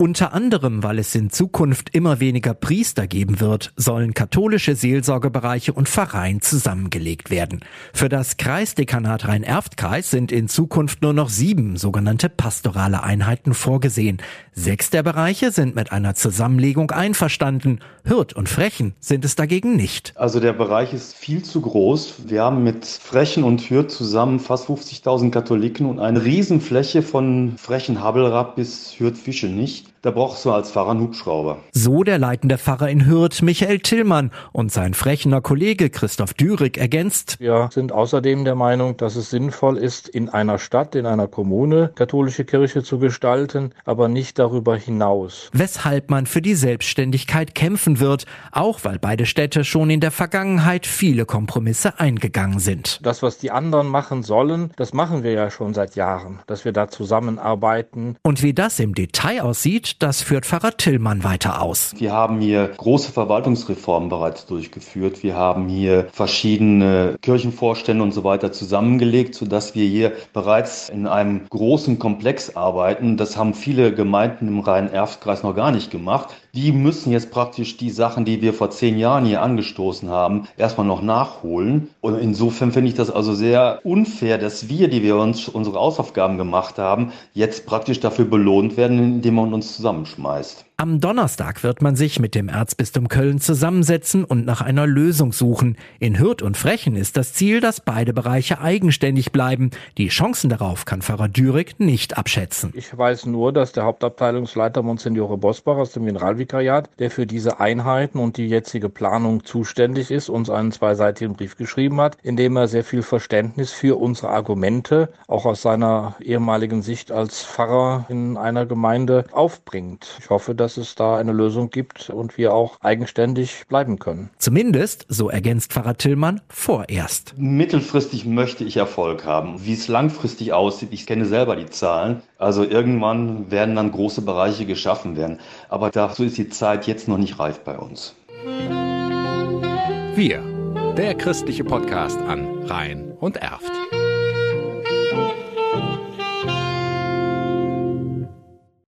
Unter anderem, weil es in Zukunft immer weniger Priester geben wird, sollen katholische Seelsorgebereiche und Pfarreien zusammengelegt werden. Für das Kreisdekanat Rhein-Erft-Kreis sind in Zukunft nur noch sieben sogenannte pastorale Einheiten vorgesehen. Sechs der Bereiche sind mit einer Zusammenlegung einverstanden. Hürth und Frechen sind es dagegen nicht. Also der Bereich ist viel zu groß. Wir haben mit Frechen und Hürth zusammen fast 50.000 Katholiken und eine Riesenfläche von Frechen-Habelrab bis Hürth-Fische nicht. Da brauchst du als Pfarrer einen Hubschrauber. So der leitende Pfarrer in Hürth, Michael Tillmann. Und sein frechener Kollege Christoph Dürig ergänzt. Wir sind außerdem der Meinung, dass es sinnvoll ist, in einer Stadt, in einer Kommune katholische Kirche zu gestalten, aber nicht darüber hinaus. Weshalb man für die Selbstständigkeit kämpfen wird, auch weil beide Städte schon in der Vergangenheit viele Kompromisse eingegangen sind. Das, was die anderen machen sollen, das machen wir ja schon seit Jahren, dass wir da zusammenarbeiten. Und wie das im Detail aussieht, das führt Pfarrer Tillmann weiter aus. Wir haben hier große Verwaltungsreformen bereits durchgeführt. Wir haben hier verschiedene Kirchenvorstände und so weiter zusammengelegt, sodass wir hier bereits in einem großen Komplex arbeiten. Das haben viele Gemeinden im Rhein-Erft-Kreis noch gar nicht gemacht. Die müssen jetzt praktisch die Sachen, die wir vor zehn Jahren hier angestoßen haben, erstmal noch nachholen. Und insofern finde ich das also sehr unfair, dass wir, die wir uns unsere Hausaufgaben gemacht haben, jetzt praktisch dafür belohnt werden, indem man uns zusammenschmeißt. Am Donnerstag wird man sich mit dem Erzbistum Köln zusammensetzen und nach einer Lösung suchen. In Hürth und Frechen ist das Ziel, dass beide Bereiche eigenständig bleiben. Die Chancen darauf kann Pfarrer Dürig nicht abschätzen. Ich weiß nur, dass der Hauptabteilungsleiter Monsignore Bosbach aus dem Generalvikariat, der für diese Einheiten und die jetzige Planung zuständig ist, uns einen zweiseitigen Brief geschrieben hat, in dem er sehr viel Verständnis für unsere Argumente, auch aus seiner ehemaligen Sicht als Pfarrer in einer Gemeinde, aufbringt. Ich hoffe, dass dass es da eine Lösung gibt und wir auch eigenständig bleiben können. Zumindest, so ergänzt Pfarrer Tillmann, vorerst. Mittelfristig möchte ich Erfolg haben. Wie es langfristig aussieht, ich kenne selber die Zahlen. Also irgendwann werden dann große Bereiche geschaffen werden. Aber dazu ist die Zeit jetzt noch nicht reif bei uns. Wir, der christliche Podcast an Rhein und Erft.